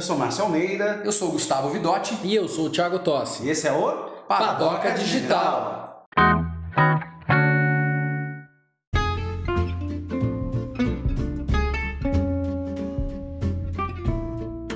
Eu sou Márcio Almeida. Eu sou o Gustavo Vidotti. E eu sou o Thiago Tossi. E esse é o Padoca Digital.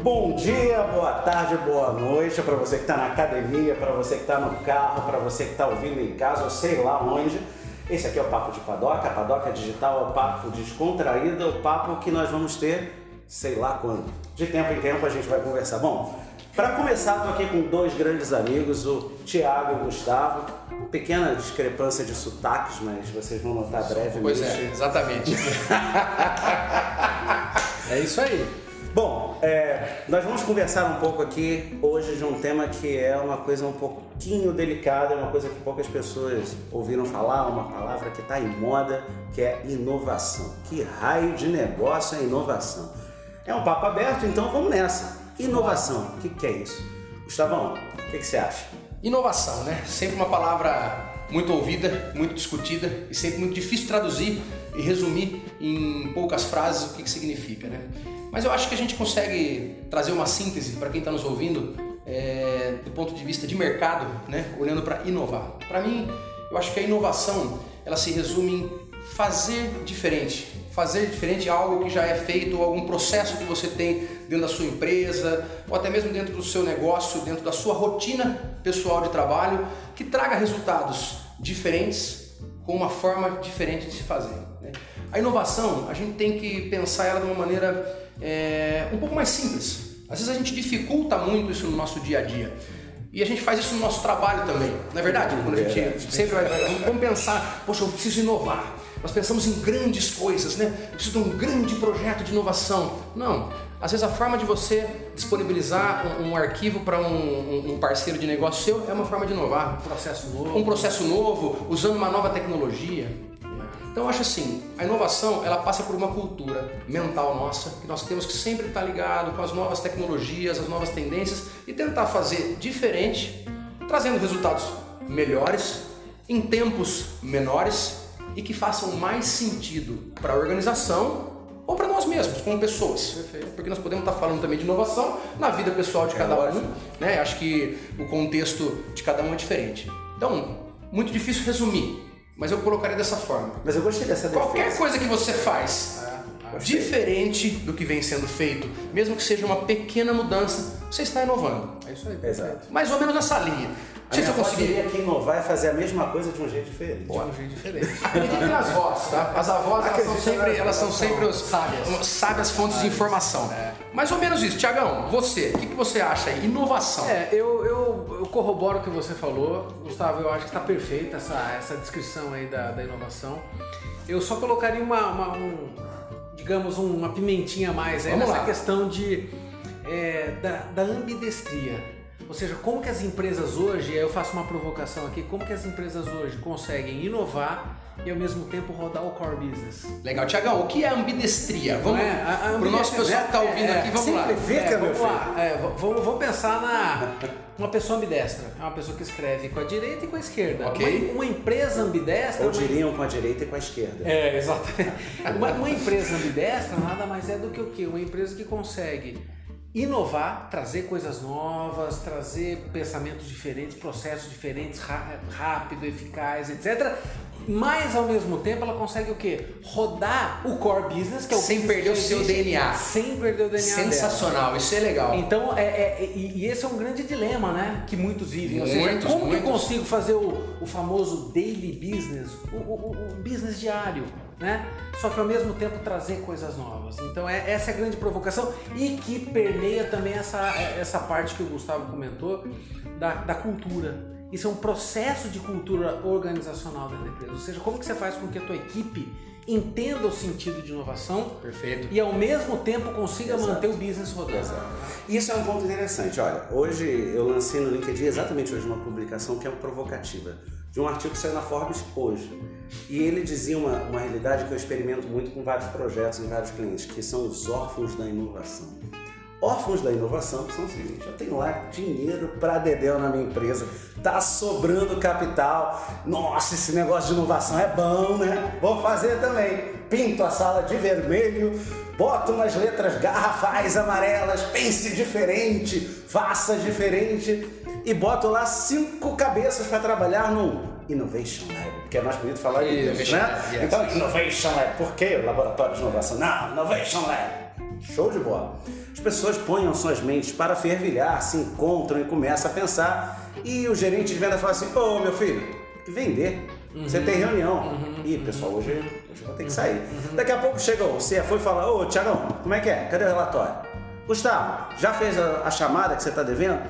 Bom dia, boa tarde, boa noite para você que está na academia, para você que está no carro, para você que está ouvindo em casa, ou sei lá onde. Esse aqui é o Papo de Padoca, a Padoca Digital é o papo descontraído, é o papo que nós vamos ter sei lá quando. De tempo em tempo a gente vai conversar. Bom, para começar, estou aqui com dois grandes amigos, o Tiago e o Gustavo. Uma pequena discrepância de sotaques, mas vocês vão notar brevemente. Pois é, exatamente. é isso aí. Bom, é, nós vamos conversar um pouco aqui hoje de um tema que é uma coisa um pouquinho delicada, uma coisa que poucas pessoas ouviram falar, uma palavra que está em moda, que é inovação. Que raio de negócio é inovação? É um papo aberto, então vamos nessa. Inovação, o que, que, é isso? Gustavão, o que, que você acha? Inovação, né? Sempre uma palavra muito ouvida, muito discutida e sempre muito difícil traduzir e resumir em poucas frases o que, que significa, né? Mas eu acho que a gente consegue trazer uma síntese para quem está nos ouvindo é, do ponto de vista de mercado, né? Olhando para inovar. Para mim, eu acho que a inovação ela se resume em fazer diferente, fazer diferente algo que já é feito, algum processo que você tem dentro da sua empresa, ou até mesmo dentro do seu negócio, dentro da sua rotina pessoal de trabalho, que traga resultados diferentes com uma forma diferente de se fazer. Né? A inovação, a gente tem que pensar ela de uma maneira é, um pouco mais simples. Às vezes a gente dificulta muito isso no nosso dia a dia. E a gente faz isso no nosso trabalho também, não é verdade? Quando a gente sempre vai, vamos pensar, poxa, eu preciso inovar. Nós pensamos em grandes coisas, né? Eu preciso de um grande projeto de inovação. Não. Às vezes a forma de você disponibilizar um, um arquivo para um, um, parceiro de negócio seu é uma forma de inovar. Um processo novo. Um processo novo, usando uma nova tecnologia. Então eu acho assim, a inovação ela passa por uma cultura mental nossa, que nós temos que sempre estar ligado com as novas tecnologias, as novas tendências e tentar fazer diferente, trazendo resultados melhores, em tempos menores e que façam mais sentido para a organização ou para nós mesmos, como pessoas. Perfeito. Porque nós podemos estar falando também de inovação na vida pessoal de é cada um, né? Acho que o contexto de cada um é diferente. Então, muito difícil resumir, mas eu colocaria dessa forma. Mas eu gostei dessa defesa. Qualquer coisa que você faz é, diferente do que vem sendo feito, mesmo que seja uma pequena mudança, você está inovando. É isso aí. Exato. Mais ou menos nessa linha. Se eu conseguiria que inovar é fazer a mesma coisa de um jeito diferente. Pô, de um jeito diferente. Acreditem nas vozes, tá? As avós elas são sempre, elas são sempre os sábias, sábias fontes de informação. É. Mais ou menos isso. Tiagão, você, o que, que você acha aí? Inovação. É, eu, eu, eu corroboro o que você falou. Gustavo, eu acho que está perfeita essa, essa descrição aí da, da inovação. Eu só colocaria uma, uma um, digamos, uma pimentinha a mais aí Vamos nessa lá. questão de, é, da, da ambidestria. Ou seja, como que as empresas hoje, eu faço uma provocação aqui, como que as empresas hoje conseguem inovar e ao mesmo tempo rodar o core business? Legal, Tiagão, o que é ambidestria? Vamos é? a, a pro nosso pessoal que está ouvindo é, aqui, vamos lá. É, meu vamos lá, é, vamos, vamos pensar na uma pessoa ambidestra. É uma pessoa que escreve com a direita e com a esquerda. Ok. Uma, uma empresa ambidestra. Ou uma- diriam com a direita e com a esquerda. É, exatamente. Uma, uma empresa ambidestra nada mais é do que o quê? Uma empresa que consegue inovar, trazer coisas novas, trazer pensamentos diferentes, processos diferentes, rápido, eficaz, etc. Mas ao mesmo tempo ela consegue o quê? Rodar o core business, que é o Sem perder o seu DNA. Sem perder o DNA. dela. Sensacional, isso é legal. Então, é, é- e, esse é um grande dilema, né? Que muitos vivem. Ou seja, Muitos, como que eu muitos. consigo fazer o, o famoso daily business, o- o- o business diário, né? Só que ao mesmo tempo trazer coisas novas. Então, é, essa é a grande provocação e que permeia também essa, essa parte que o Gustavo comentou da, da cultura. Isso é um processo de cultura organizacional da empresa. Ou seja, como que você faz com que a tua equipe entenda o sentido de inovação Perfeito. e ao mesmo tempo consiga Exato. manter o business rodando. Exato. Isso é um ponto interessante. Olha, hoje eu lancei no LinkedIn exatamente hoje uma publicação que é provocativa, de um artigo que saiu na Forbes hoje. E ele dizia uma, uma realidade que eu experimento muito com vários projetos e vários clientes, que são os órfãos da inovação. órfãos da inovação são o seguinte: eu tenho lá dinheiro para dedéu na minha empresa, tá sobrando capital. Nossa, esse negócio de inovação é bom, né? Vou fazer também. Pinto a sala de vermelho, boto umas letras garrafais amarelas, pense diferente, faça diferente e boto lá cinco cabeças para trabalhar num Innovation Lab, porque é mais bonito falar isso, Innovation né? Yes. Então, Innovation Lab, por que laboratório de inovação? Não, Innovation Lab. Show de bola. As pessoas põem suas mentes para fervilhar, se encontram e começam a pensar. E o gerente de venda fala assim: Ô meu filho, tem que vender. Você tem reunião. Ih, pessoal, hoje, hoje eu vou ter que sair. Daqui a pouco chega o CFO e fala: Ô Tiagão, como é que é? Cadê o relatório? Gustavo, já fez a, a chamada que você está devendo?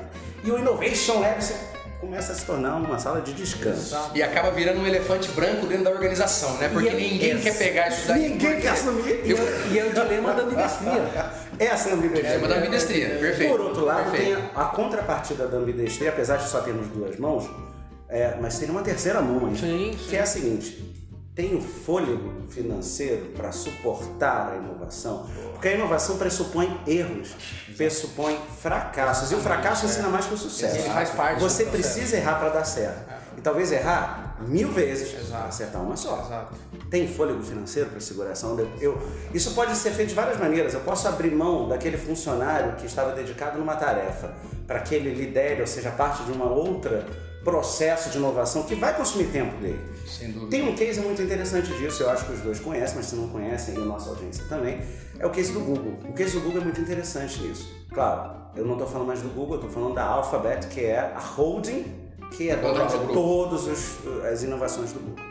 E o Innovation Lab você começa a se tornar uma sala de descanso. E acaba virando um elefante branco dentro da organização, né? Porque E é- ninguém quer pegar isso daí. Ninguém quer assumir. E, é- e é o dilema da ambidestria. Essa é a ambidestria. É da ambidestria, perfeito. Por outro lado, Perfeito. tem a, a contrapartida da ambidestria, apesar de só termos duas mãos, é, mas tem uma terceira mão aí, Sim, que sim. é a seguinte: tem o fôlego financeiro para suportar a inovação, porque a inovação pressupõe erros, pressupõe fracassos, e o fracasso ensina mais que o sucesso. Ele faz parte Você precisa errar para dar certo. E talvez errar mil vezes para acertar uma só. Exato. Tem fôlego financeiro para segurar essa onda? Eu, isso pode ser feito de várias maneiras. Eu posso abrir mão daquele funcionário que estava dedicado numa tarefa para que ele lidere, ou seja, parte de uma outra processo de inovação que vai consumir tempo dele. Sem dúvida. Tem um case muito interessante disso, eu acho que os dois conhecem, mas se não conhecem, e a nossa audiência também, é o case do Google. O case do Google é muito interessante nisso. Claro, eu não estou falando mais do Google, eu estou falando da Alphabet, que é a holding que é grupo. todas as inovações do Google.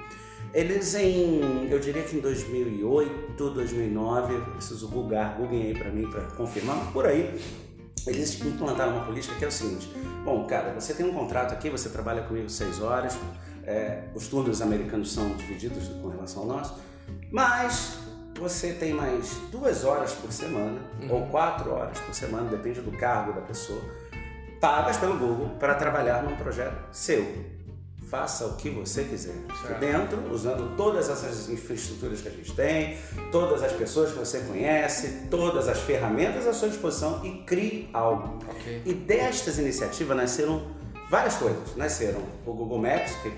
Eles em, eu diria que em 2008, 2009, eu preciso googar, googlem aí para mim para confirmar, mas por aí, eles implantaram uma política que é o seguinte: bom, cara, você tem um contrato aqui, você trabalha comigo seis horas, é, os turnos americanos são divididos com relação ao nosso, mas você tem mais duas horas por semana, ou quatro horas por semana, depende do cargo da pessoa, pagas pelo Google para trabalhar num projeto seu. Faça o que você quiser. Certo. Dentro, usando todas essas infraestruturas que a gente tem, todas as pessoas que você conhece, todas as ferramentas à sua disposição e crie algo. Ok. E destas iniciativas nasceram várias coisas. Nasceram o Google Maps, que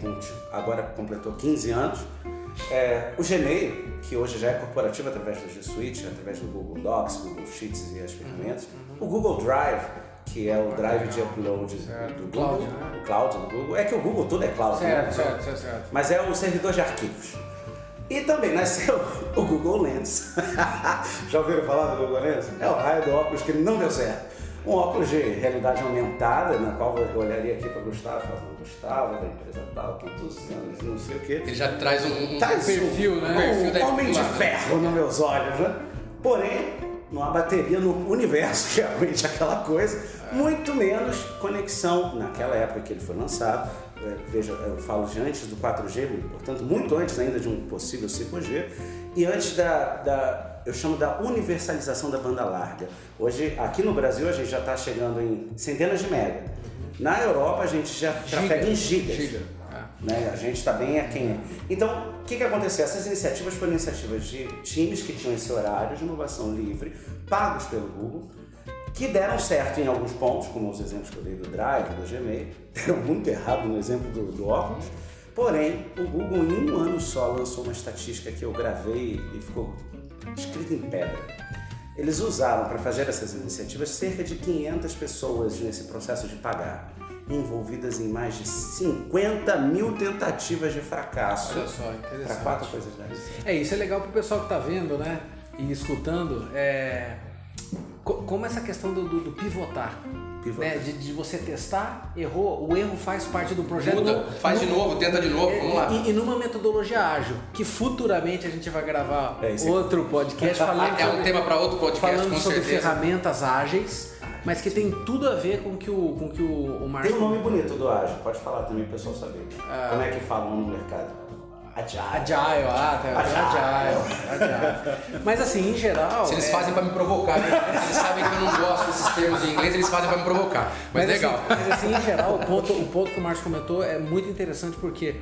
agora completou 15 anos, é, o Gmail, que hoje já é corporativo através do G Suite, através do Google Docs, Google Sheets e as ferramentas, o Google Drive, que é o drive de upload do Google, Cloud, né? o cloud do Google. É que o Google tudo é cloud, né? Certo, certo, certo, certo. mas é o servidor de arquivos. E também nasceu o Google Lens. Já ouviram falar do Google Lens? É o raio do óculos que não deu certo. Um óculos de realidade aumentada, na qual eu olharia aqui para Gustavo e falaria, Gustavo, da empresa tal, quantos anos, não sei o quê. Ele já traz um, um perfil, um, né? Um perfil da homem de lá, né? ferro nos meus olhos, né? Porém, não há bateria no universo que aguente aquela coisa, muito menos conexão naquela época que ele foi lançado. É, veja, eu falo de antes do 4G, portanto, muito antes ainda de um possível 5G, e antes da, da eu chamo da universalização da banda larga. Hoje, aqui no Brasil, a gente já está chegando em centenas de mega. Na Europa, a gente já trafega em gigas Giga. Né? A gente está bem aquém. Então, o que, que aconteceu? Essas iniciativas foram iniciativas de times que tinham esse horário de inovação livre, pagos pelo Google, que deram certo em alguns pontos, como os exemplos que eu dei do Drive, do Gmail, deram muito errado no exemplo do, do óculos. Porém, o Google em um ano só lançou uma estatística que eu gravei e ficou escrita em pedra. Eles usaram para fazer essas iniciativas cerca de 500 pessoas nesse processo de pagar, envolvidas em mais de 50 mil tentativas de fracasso Olha só, para interessante. quatro coisas darem certo. É, isso é legal pro pessoal que tá vendo, né? E escutando. É, co- como essa questão do, do- do pivotar. Pivotar. Né? De, de você testar, errou, o erro faz parte do projeto. Muda, no- faz de no- novo, tenta de novo, vamos lá. E, e numa metodologia ágil, que futuramente a gente vai gravar É, outro podcast falando É um sobre, tema para outro podcast, falando com sobre certeza. ferramentas ágeis, mas que tem tudo a ver com que o, com que o, o Tem Márcio um nome bonito do ágil, pode falar também para o pessoal saber. Como é que falam no mercado? Agile. Agile, ah, tá, agile, agile. Mas assim, em geral. Se eles é- fazem para me provocar, né? eles sabem que eu não gosto desses termos em inglês, eles fazem para me provocar. Mas, legal. Assim, mas assim, em geral, o ponto, o ponto que o Márcio comentou é muito interessante porque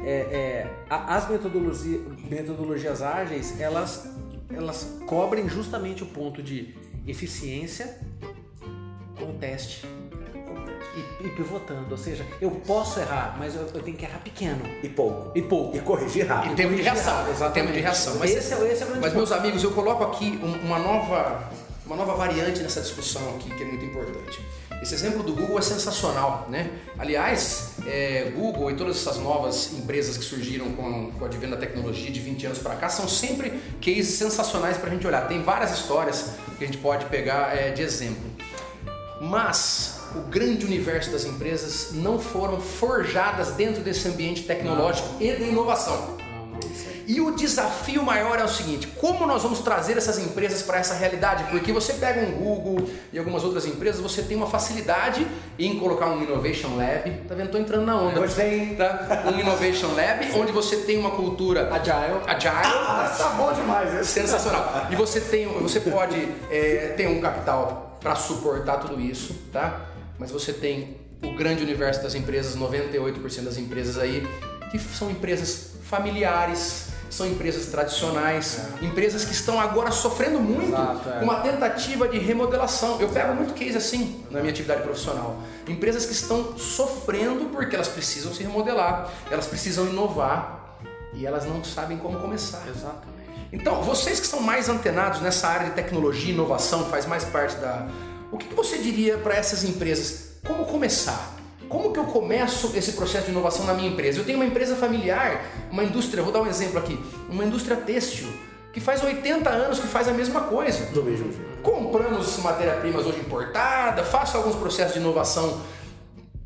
é, é, as metodologia, metodologias ágeis, elas, elas cobrem justamente o ponto de eficiência com o teste e, e pivotando. Ou seja, eu posso errar, mas eu, eu tenho que errar pequeno. E pouco. E pouco. E corrigir rápido. Em tempo de reação. exatamente. Tempo de reação. Mas, Esse é- esse é o grande mas meus amigos, eu coloco aqui um- uma nova, uma nova variante nessa discussão aqui que é muito importante. Esse exemplo do Google é sensacional, né? Aliás, é, Google e todas essas novas empresas que surgiram com, com o advento da tecnologia de 20 anos para cá são sempre cases sensacionais para a gente olhar. Tem várias histórias que a gente pode pegar é, de exemplo. Mas o grande universo das empresas não foram forjadas dentro desse ambiente tecnológico e de inovação. E o desafio maior é o seguinte: como nós vamos trazer essas empresas para essa realidade? Porque você pega um Google e algumas outras empresas, você tem uma facilidade em colocar um Innovation Lab. Tá vendo? Tô entrando na onda. Gostei. Tá? Um Innovation Lab, onde você tem uma cultura Agile. agile. Ah, tá bom demais. Sensacional. E você tem, você pode é, ter um capital para suportar tudo isso, tá? Mas você tem o grande universo das empresas, 98% das empresas aí, que são empresas familiares, são empresas tradicionais, empresas que estão agora sofrendo muito Exato, é. uma tentativa de remodelação. Eu pego muito case assim na minha atividade profissional. Empresas que estão sofrendo porque elas precisam se remodelar, elas precisam inovar e elas não sabem como começar. Exatamente. Então, vocês que são mais antenados nessa área de tecnologia e inovação, faz mais parte da. O que que você diria para essas empresas? Como começar? Como que eu começo esse processo de inovação na minha empresa? Eu tenho uma empresa familiar, uma indústria, vou dar um exemplo aqui, uma indústria têxtil, que faz 80 anos que faz a mesma coisa. Do mesmo jeito. Compramos matéria-primas hoje importada, faço alguns processos de inovação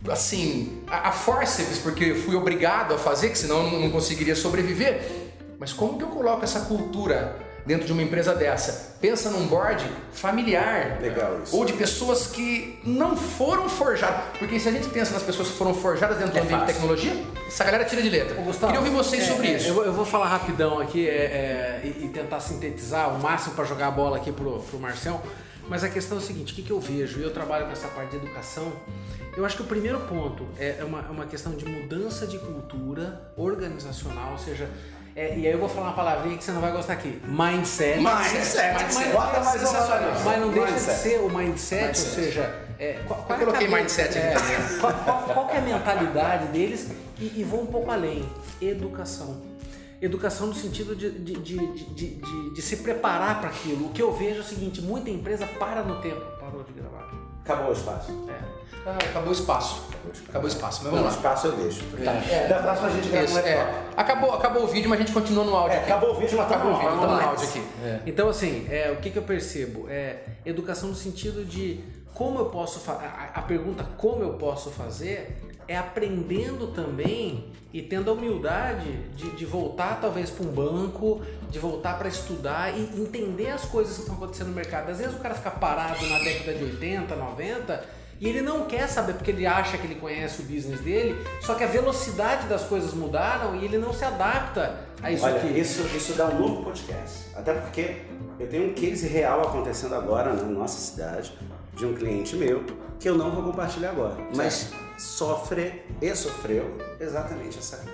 assim, a, a forceps, porque fui obrigado a fazer, que senão não conseguiria sobreviver. Mas como que eu coloco essa cultura dentro de uma empresa dessa? Pensa num board familiar. Legal isso. Ou de pessoas que não foram forjadas. Porque se a gente pensa nas pessoas que foram forjadas dentro do É ambiente de fácil. tecnologia, essa galera tira de letra. Ô, Gustavo, Queria ouvir vocês é, sobre é, isso. Eu, vou- eu vou falar rapidão aqui é, é, e, e tentar sintetizar o máximo para jogar a bola aqui pro, pro Marcel. Mas a questão é o seguinte: o que, que eu vejo? E eu trabalho com essa parte de educação. Eu acho que o primeiro ponto é é uma, é uma questão de mudança de cultura organizacional, ou seja, é, e aí eu vou falar uma palavrinha que você não vai gostar aqui: mindset. Mindset. Mas- Bota mais palavra. Mas não deixa Mindset. de ser o mindset, ou Mindset. seja, é, qual, qual Eu é a coloquei mindset é, aqui também. qual, qual- qual que é a mentalidade deles e, e vou um pouco além. Educação. Educação no sentido de, de, de, de, de- de- de se preparar para aquilo. O que eu vejo é o seguinte, muita empresa para no tempo. Parou de gravar. Acabou o espaço. É. Ah, acabou o espaço. Acabou o espaço. Mas Não, vamos o lá. espaço eu deixo. Tá. É. Da próxima a gente grava um Isso, é. laptop. Acabou, acabou o vídeo, mas a gente continua no áudio. É, aqui. acabou o vídeo, mas tá Acabou o vídeo, áudio. tá no áudio aqui. Então, assim, é, o que, que eu percebo? É educação no sentido de como eu posso fazer. A, a pergunta como eu posso fazer é aprendendo também e tendo a humildade de, de voltar talvez para um banco, de voltar para estudar e entender as coisas que estão acontecendo no mercado. Às vezes o cara fica parado na década de 80, 90 e ele não quer saber porque ele acha que ele conhece o business dele, só que a velocidade das coisas mudaram e ele não se adapta a isso Olha, aqui. isso, isso dá um novo podcast. Até porque eu tenho um case real acontecendo agora na nossa cidade, de um cliente meu, que eu não vou compartilhar agora. Mas sofre e sofreu exatamente essa,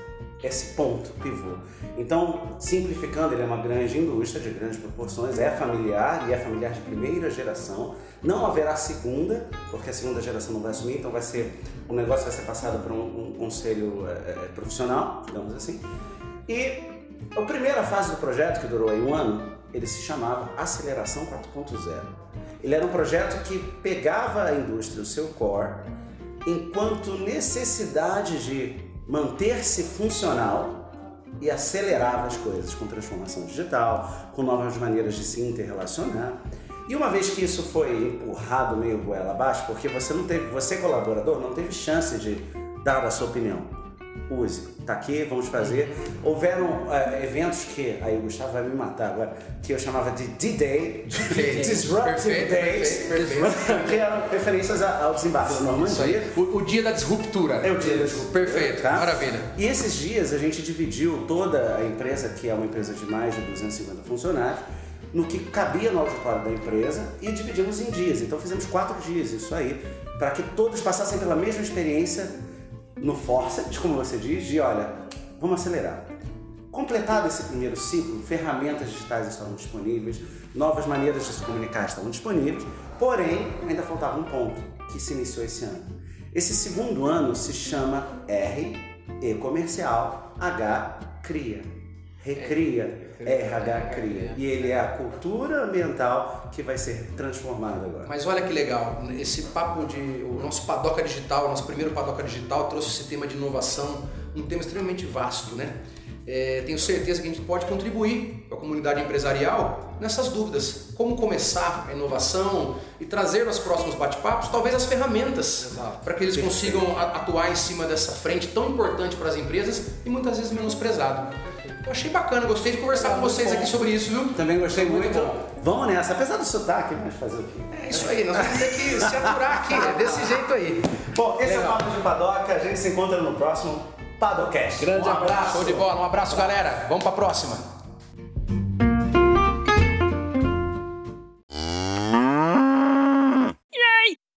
esse ponto pivô. Então, simplificando, ele é uma grande indústria de grandes proporções, é familiar e é familiar de primeira geração. Não haverá segunda, porque a segunda geração não vai assumir, então vai ser o negócio vai ser passado para um, um conselho é, profissional, digamos assim. E a primeira fase do projeto, que durou aí um ano, ele se chamava Aceleração 4.0. Ele era um projeto que pegava a indústria, o seu core, enquanto necessidade de manter-se funcional e acelerava as coisas com transformação digital, com novas maneiras de se interrelacionar. E uma vez que isso foi empurrado meio goela abaixo, porque você não teve, você colaborador não teve chance de dar a sua opinião use, tá aqui, vamos fazer. Houveram eh, eventos que, aí o Gustavo vai me matar agora, que eu chamava de D-Day, Disruptive Days, que eram referências ao desembarque da Isso Normandia. aí. O, o dia da disruptura. É o dia da disruptura, Perfeito, tá? maravilha. E esses dias a gente dividiu toda a empresa, que é uma empresa de mais de 250 funcionários, no que cabia no auditório da empresa e dividimos em dias. Então fizemos quatro dias, isso aí, para que todos passassem pela mesma experiência no Forceps, como você diz, de olha, vamos acelerar. Completado esse primeiro ciclo, ferramentas digitais estavam disponíveis, novas maneiras de se comunicar estavam disponíveis, porém ainda faltava um ponto que se iniciou esse ano. Esse segundo ano se chama R, E comercial, H, cria. Recria, RH cria. E ele é a cultura ambiental que vai ser transformada agora. Mas olha que legal, esse papo de. O nosso Padoca Digital, o nosso primeiro Padoca Digital trouxe esse tema de inovação, um tema extremamente vasto, né? É, tenho certeza que a gente pode contribuir com a comunidade empresarial nessas dúvidas. Como começar a inovação e trazer nos próximos bate-papos, talvez as ferramentas para que eles consigam atuar em cima dessa frente tão importante para as empresas e muitas vezes menosprezado. Eu achei bacana, gostei de conversar é, com vocês bom. aqui sobre isso, viu? Também gostei muito. muito. Vamos nessa, apesar do sotaque, mas fazer o quê? É isso aí, nós vamos ter que se aturar aqui, é desse jeito aí. Bom, esse Legal. é o Papo de Padoca, a gente se encontra no próximo Padocast. Grande um abraço. Show de bola, um abraço, galera. Vamos para a próxima.